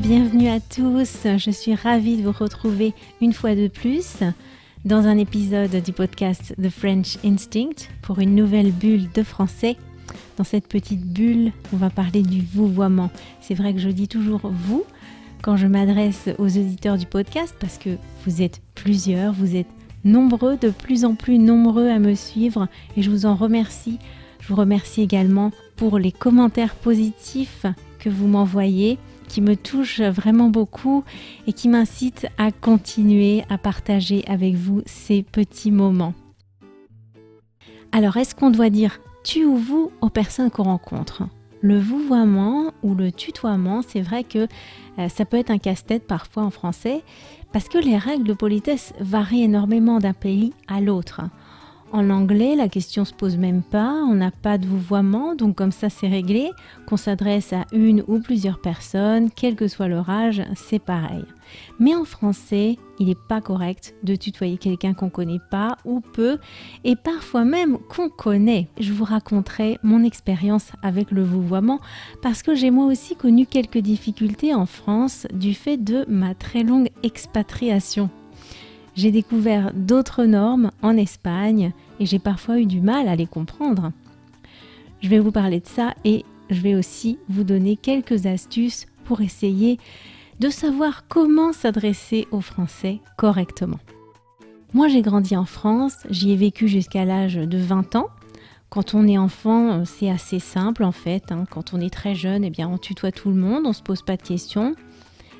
Bienvenue à tous. Je suis ravie de vous retrouver une fois de plus dans un épisode du podcast The French Instinct pour une nouvelle bulle de français. Dans cette petite bulle, on va parler du vouvoiement. C'est vrai que je dis toujours vous quand je m'adresse aux auditeurs du podcast parce que vous êtes plusieurs, vous êtes nombreux, de plus en plus nombreux à me suivre et je vous en remercie. Je vous remercie également pour les commentaires positifs que vous m'envoyez qui me touche vraiment beaucoup et qui m'incite à continuer à partager avec vous ces petits moments. Alors, est-ce qu'on doit dire tu ou vous aux personnes qu'on rencontre? Le vouvoiement ou le tutoiement, c'est vrai que euh, ça peut être un casse-tête parfois en français parce que les règles de politesse varient énormément d'un pays à l'autre. En anglais, la question se pose même pas, on n'a pas de vouvoiement, donc comme ça c'est réglé, qu'on s'adresse à une ou plusieurs personnes, quel que soit leur âge, c'est pareil. Mais en français, il n'est pas correct de tutoyer quelqu'un qu'on connaît pas ou peu, et parfois même qu'on connaît. Je vous raconterai mon expérience avec le vouvoiement, parce que j'ai moi aussi connu quelques difficultés en France du fait de ma très longue expatriation j'ai découvert d'autres normes en Espagne et j'ai parfois eu du mal à les comprendre. Je vais vous parler de ça et je vais aussi vous donner quelques astuces pour essayer de savoir comment s'adresser aux Français correctement. Moi j'ai grandi en France, j'y ai vécu jusqu'à l'âge de 20 ans. Quand on est enfant, c'est assez simple en fait. Hein. Quand on est très jeune, eh bien, on tutoie tout le monde, on ne se pose pas de questions.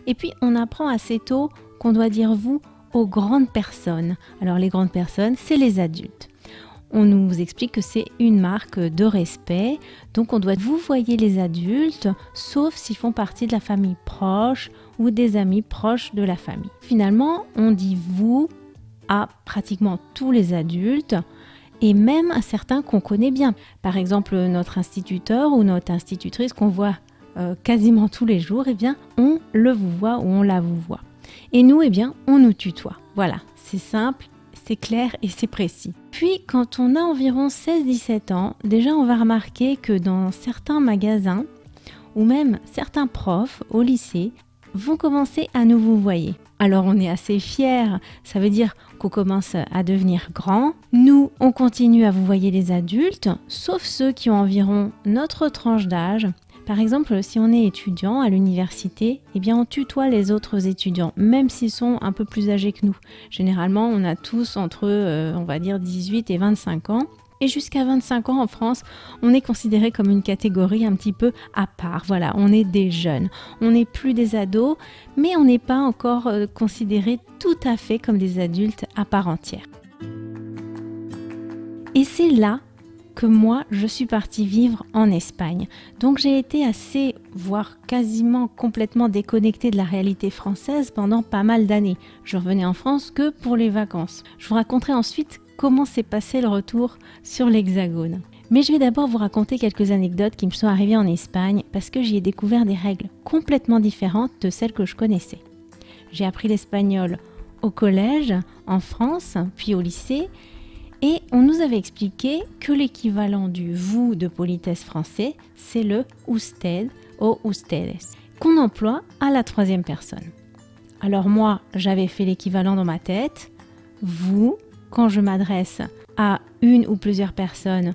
Et puis on apprend assez tôt qu'on doit dire vous aux grandes personnes. Alors les grandes personnes, c'est les adultes. On nous explique que c'est une marque de respect, donc on doit vous voyez les adultes, sauf s'ils font partie de la famille proche ou des amis proches de la famille. Finalement, on dit vous à pratiquement tous les adultes et même à certains qu'on connaît bien. Par exemple, notre instituteur ou notre institutrice qu'on voit euh, quasiment tous les jours, eh bien, on le vous voit ou on la vous voit. Et nous, eh bien, on nous tutoie. Voilà, c'est simple, c'est clair et c'est précis. Puis, quand on a environ 16-17 ans, déjà, on va remarquer que dans certains magasins, ou même certains profs au lycée, vont commencer à nous vous voyer. Alors on est assez fiers, ça veut dire qu'on commence à devenir grand. Nous, on continue à vous voyer les adultes, sauf ceux qui ont environ notre tranche d'âge, par exemple, si on est étudiant à l'université, eh bien on tutoie les autres étudiants, même s'ils sont un peu plus âgés que nous. Généralement, on a tous entre, euh, on va dire, 18 et 25 ans. Et jusqu'à 25 ans en France, on est considéré comme une catégorie un petit peu à part. Voilà, on est des jeunes. On n'est plus des ados, mais on n'est pas encore euh, considéré tout à fait comme des adultes à part entière. Et c'est là que moi, je suis partie vivre en Espagne. Donc j'ai été assez, voire quasiment complètement déconnectée de la réalité française pendant pas mal d'années. Je revenais en France que pour les vacances. Je vous raconterai ensuite comment s'est passé le retour sur l'Hexagone. Mais je vais d'abord vous raconter quelques anecdotes qui me sont arrivées en Espagne parce que j'y ai découvert des règles complètement différentes de celles que je connaissais. J'ai appris l'espagnol au collège, en France, puis au lycée, et on nous avait expliqué que l'équivalent du vous de politesse français, c'est le usted ou ustedes, qu'on emploie à la troisième personne. Alors moi, j'avais fait l'équivalent dans ma tête. Vous, quand je m'adresse à une ou plusieurs personnes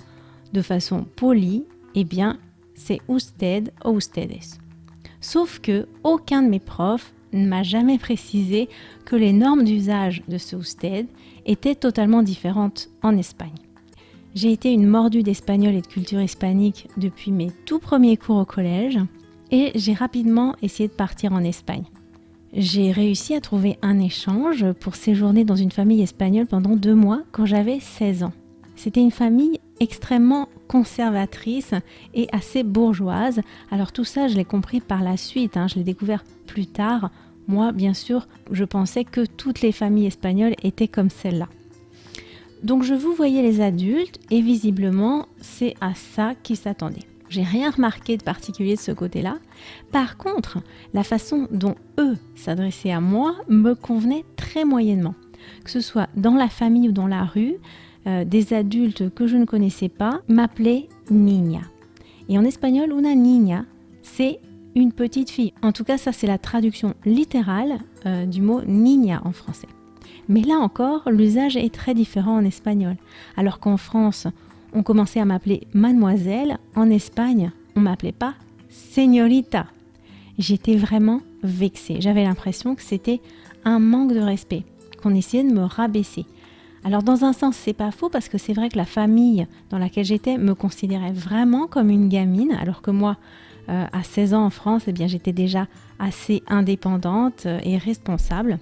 de façon polie, eh bien, c'est usted ou ustedes. Sauf que aucun de mes profs ne m'a jamais précisé que les normes d'usage de ce usted étaient totalement différentes en Espagne. J'ai été une mordue d'espagnol et de culture hispanique depuis mes tout premiers cours au collège et j'ai rapidement essayé de partir en Espagne. J'ai réussi à trouver un échange pour séjourner dans une famille espagnole pendant deux mois quand j'avais 16 ans. C'était une famille extrêmement conservatrice et assez bourgeoise. Alors tout ça, je l'ai compris par la suite, hein. je l'ai découvert plus tard. Moi, bien sûr, je pensais que toutes les familles espagnoles étaient comme celle-là. Donc je vous voyais les adultes et visiblement, c'est à ça qu'ils s'attendaient. J'ai rien remarqué de particulier de ce côté-là. Par contre, la façon dont eux s'adressaient à moi me convenait très moyennement. Que ce soit dans la famille ou dans la rue, euh, des adultes que je ne connaissais pas m'appelaient niña. Et en espagnol, una niña, c'est une petite fille. En tout cas, ça c'est la traduction littérale euh, du mot niña en français. Mais là encore, l'usage est très différent en espagnol. Alors qu'en France, on commençait à m'appeler mademoiselle, en Espagne, on m'appelait pas señorita. J'étais vraiment vexée. J'avais l'impression que c'était un manque de respect, qu'on essayait de me rabaisser. Alors dans un sens, c'est pas faux parce que c'est vrai que la famille dans laquelle j'étais me considérait vraiment comme une gamine, alors que moi, euh, à 16 ans en France, eh bien j'étais déjà assez indépendante euh, et responsable.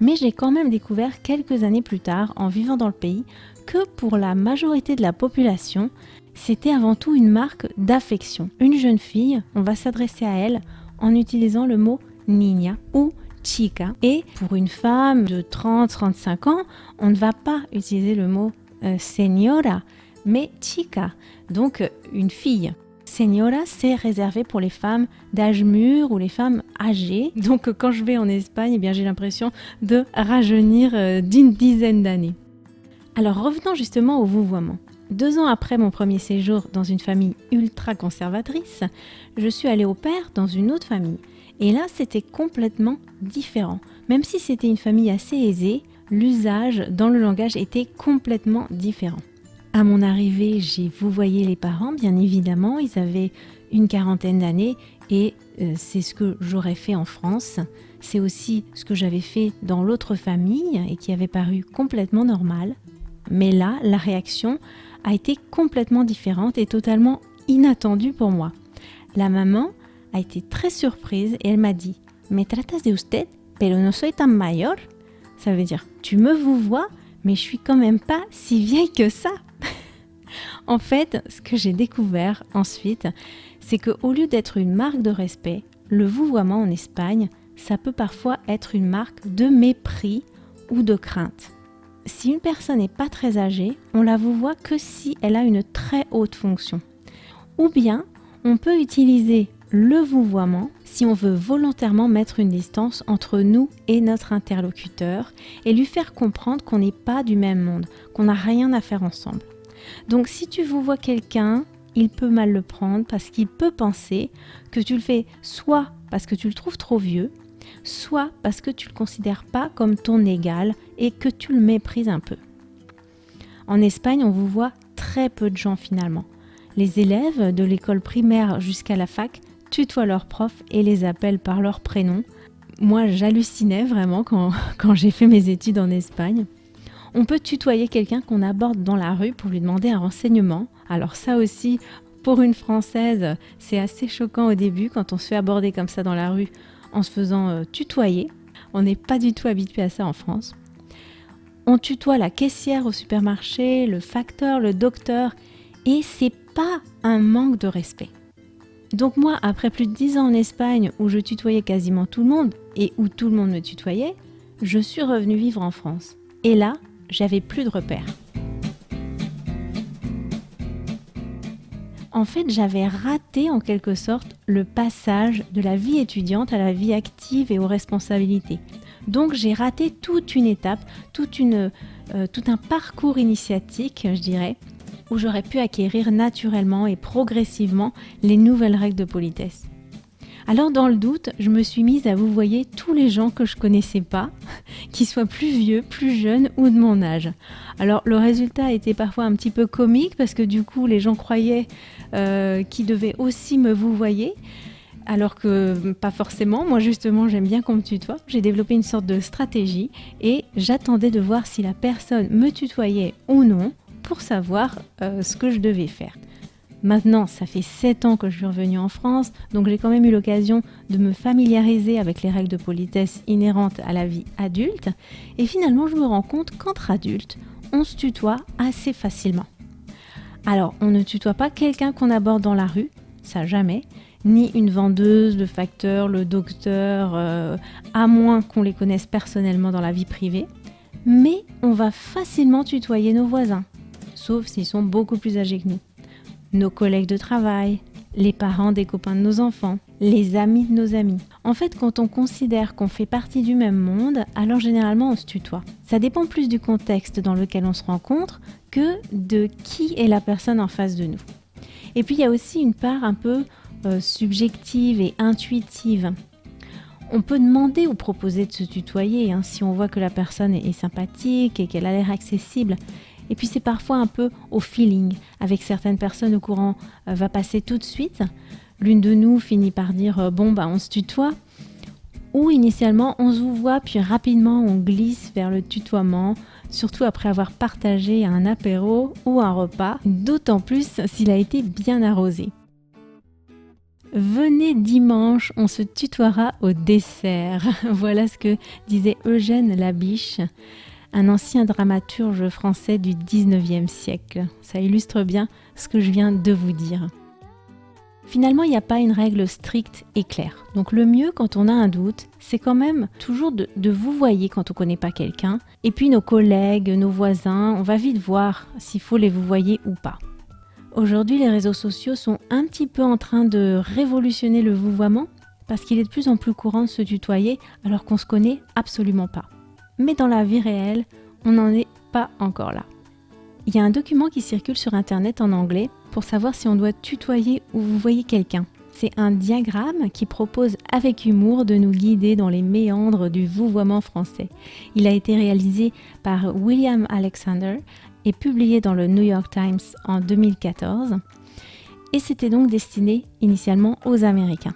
Mais j'ai quand même découvert quelques années plus tard, en vivant dans le pays, que pour la majorité de la population, c'était avant tout une marque d'affection. Une jeune fille, on va s'adresser à elle en utilisant le mot niña ou chica. Et pour une femme de 30-35 ans, on ne va pas utiliser le mot euh, señora, mais chica, donc euh, une fille. Señora, c'est réservé pour les femmes d'âge mûr ou les femmes âgées. Donc quand je vais en Espagne, eh bien j'ai l'impression de rajeunir euh, d'une dizaine d'années. Alors revenons justement au vouvoiement. Deux ans après mon premier séjour dans une famille ultra conservatrice, je suis allée au père dans une autre famille. Et là, c'était complètement différent. Même si c'était une famille assez aisée, l'usage dans le langage était complètement différent. À mon arrivée, j'ai vous voyez les parents, bien évidemment, ils avaient une quarantaine d'années et euh, c'est ce que j'aurais fait en France. C'est aussi ce que j'avais fait dans l'autre famille et qui avait paru complètement normal. Mais là, la réaction a été complètement différente et totalement inattendue pour moi. La maman a été très surprise et elle m'a dit Me tratas de usted, pero no soy tan mayor Ça veut dire Tu me vous vois, mais je suis quand même pas si vieille que ça. En fait, ce que j'ai découvert ensuite, c'est que au lieu d'être une marque de respect, le vouvoiement en Espagne, ça peut parfois être une marque de mépris ou de crainte. Si une personne n'est pas très âgée, on la vous voit que si elle a une très haute fonction. Ou bien, on peut utiliser le vouvoiement si on veut volontairement mettre une distance entre nous et notre interlocuteur et lui faire comprendre qu'on n'est pas du même monde, qu'on n'a rien à faire ensemble. Donc si tu vous vois quelqu'un, il peut mal le prendre parce qu'il peut penser que tu le fais soit parce que tu le trouves trop vieux, soit parce que tu le considères pas comme ton égal et que tu le méprises un peu. En Espagne, on vous voit très peu de gens finalement. Les élèves de l'école primaire jusqu'à la fac tutoient leurs profs et les appellent par leur prénom. Moi, j'hallucinais vraiment quand, quand j'ai fait mes études en Espagne. On peut tutoyer quelqu'un qu'on aborde dans la rue pour lui demander un renseignement. Alors ça aussi, pour une Française, c'est assez choquant au début quand on se fait aborder comme ça dans la rue en se faisant euh, tutoyer. On n'est pas du tout habitué à ça en France. On tutoie la caissière au supermarché, le facteur, le docteur, et c'est pas un manque de respect. Donc moi, après plus de 10 ans en Espagne où je tutoyais quasiment tout le monde et où tout le monde me tutoyait, je suis revenue vivre en France. Et là, j'avais plus de repères. En fait, j'avais raté en quelque sorte le passage de la vie étudiante à la vie active et aux responsabilités. Donc j'ai raté toute une étape, euh, tout un parcours initiatique, je dirais, où j'aurais pu acquérir naturellement et progressivement les nouvelles règles de politesse. Alors dans le doute, je me suis mise à vous voyer tous les gens que je connaissais pas, qui soient plus vieux, plus jeunes ou de mon âge. Alors le résultat était parfois un petit peu comique parce que du coup les gens croyaient euh, qu'ils devaient aussi me vous voyer. Alors que pas forcément, moi justement j'aime bien qu'on me tutoie. J'ai développé une sorte de stratégie et j'attendais de voir si la personne me tutoyait ou non pour savoir euh, ce que je devais faire. Maintenant, ça fait 7 ans que je suis revenue en France, donc j'ai quand même eu l'occasion de me familiariser avec les règles de politesse inhérentes à la vie adulte. Et finalement, je me rends compte qu'entre adultes, on se tutoie assez facilement. Alors, on ne tutoie pas quelqu'un qu'on aborde dans la rue, ça jamais, ni une vendeuse, le facteur, le docteur, euh, à moins qu'on les connaisse personnellement dans la vie privée. Mais on va facilement tutoyer nos voisins, sauf s'ils sont beaucoup plus âgés que nous nos collègues de travail, les parents des copains de nos enfants, les amis de nos amis. En fait, quand on considère qu'on fait partie du même monde, alors généralement on se tutoie. Ça dépend plus du contexte dans lequel on se rencontre que de qui est la personne en face de nous. Et puis il y a aussi une part un peu euh, subjective et intuitive. On peut demander ou proposer de se tutoyer hein, si on voit que la personne est sympathique et qu'elle a l'air accessible. Et puis c'est parfois un peu au feeling. Avec certaines personnes, au courant euh, va passer tout de suite. L'une de nous finit par dire euh, bon bah on se tutoie. Ou initialement on se voit puis rapidement on glisse vers le tutoiement, surtout après avoir partagé un apéro ou un repas, d'autant plus s'il a été bien arrosé. Venez dimanche, on se tutoiera au dessert. voilà ce que disait Eugène Labiche un ancien dramaturge français du 19e siècle. Ça illustre bien ce que je viens de vous dire. Finalement, il n'y a pas une règle stricte et claire. Donc le mieux quand on a un doute, c'est quand même toujours de, vous voyer quand on ne connaît pas quelqu'un. Et puis nos collègues, nos voisins, on va vite voir s'il faut les vous voyer ou pas. Aujourd'hui, les réseaux sociaux sont un petit peu en train de révolutionner le vouvoiement parce qu'il est de plus en plus courant de se tutoyer alors qu'on se connaît absolument pas mais dans la vie réelle, on n'en est pas encore là. Il y a un document qui circule sur Internet en anglais pour savoir si on doit tutoyer ou vous voyez quelqu'un. C'est un diagramme qui propose avec humour de nous guider dans les méandres du vouvoiement français. Il a été réalisé par William Alexander et publié dans le New York Times en 2014. Et c'était donc destiné initialement aux Américains.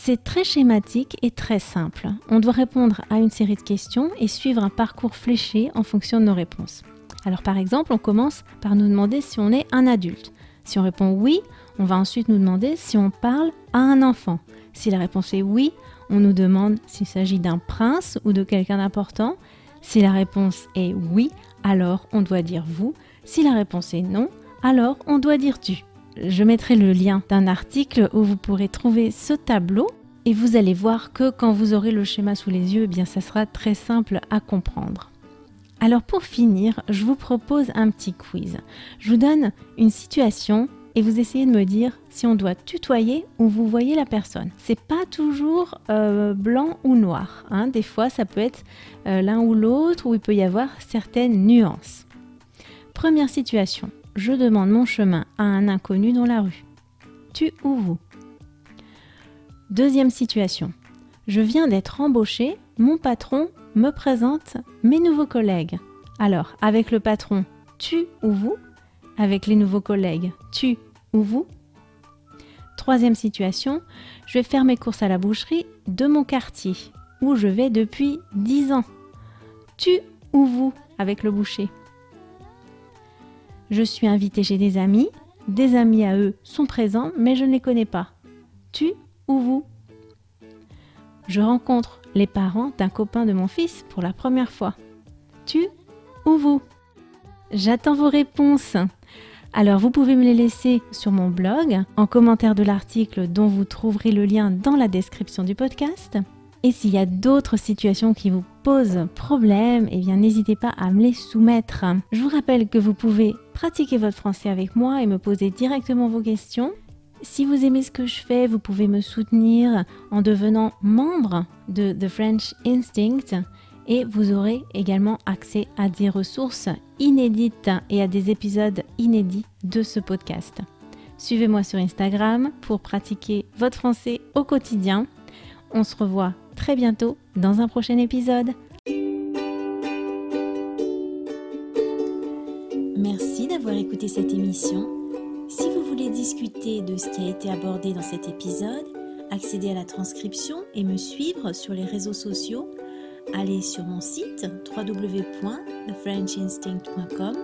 C'est très schématique et très simple. On doit répondre à une série de questions et suivre un parcours fléché en fonction de nos réponses. Alors par exemple, on commence par nous demander si on est un adulte. Si on répond oui, on va ensuite nous demander si on parle à un enfant. Si la réponse est oui, on nous demande s'il s'agit d'un prince ou de quelqu'un d'important. Si la réponse est oui, alors on doit dire vous. Si la réponse est non, alors on doit dire tu je mettrai le lien d'un article où vous pourrez trouver ce tableau et vous allez voir que quand vous aurez le schéma sous les yeux, eh bien ça sera très simple à comprendre. Alors pour finir, je vous propose un petit quiz. Je vous donne une situation et vous essayez de me dire si on doit tutoyer ou vous voyez la personne. C'est pas toujours euh, blanc ou noir. Hein. Des fois, ça peut être euh, l'un ou l'autre où il peut y avoir certaines nuances. Première situation je demande mon chemin à un inconnu dans la rue. Tu ou vous? Deuxième situation. Je viens d'être embauché, mon patron me présente mes nouveaux collègues. Alors, avec le patron, tu ou vous? Avec les nouveaux collègues, tu ou vous? Troisième situation, je vais faire mes courses à la boucherie de mon quartier, où je vais depuis 10 ans. Tu ou vous? Avec le boucher je suis invitée chez des amis, des amis à eux sont présents, mais je ne les connais pas. Tu ou vous? Je rencontre les parents d'un copain de mon fils pour la première fois. Tu ou vous? J'attends vos réponses. Alors vous pouvez me les laisser sur mon blog, en commentaire de l'article dont vous trouverez le lien dans la description du podcast. Et s'il y a d'autres situations qui vous posent problème, eh bien n'hésitez pas à me les soumettre. Je vous rappelle que vous pouvez pratiquer votre français avec moi et me poser directement vos questions. Si vous aimez ce que je fais, vous pouvez me soutenir en devenant membre de The French Instinct et vous aurez également accès à des ressources inédites et à des épisodes inédits de ce podcast. Suivez-moi sur Instagram pour pratiquer votre français au quotidien. On se revoit très bientôt dans un prochain épisode. Merci d'avoir écouté cette émission. Si vous voulez discuter de ce qui a été abordé dans cet épisode, accéder à la transcription et me suivre sur les réseaux sociaux, allez sur mon site www.thefrenchinstinct.com.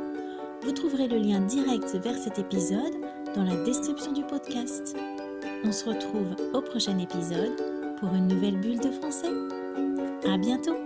Vous trouverez le lien direct vers cet épisode dans la description du podcast. On se retrouve au prochain épisode pour une nouvelle bulle de français. À bientôt!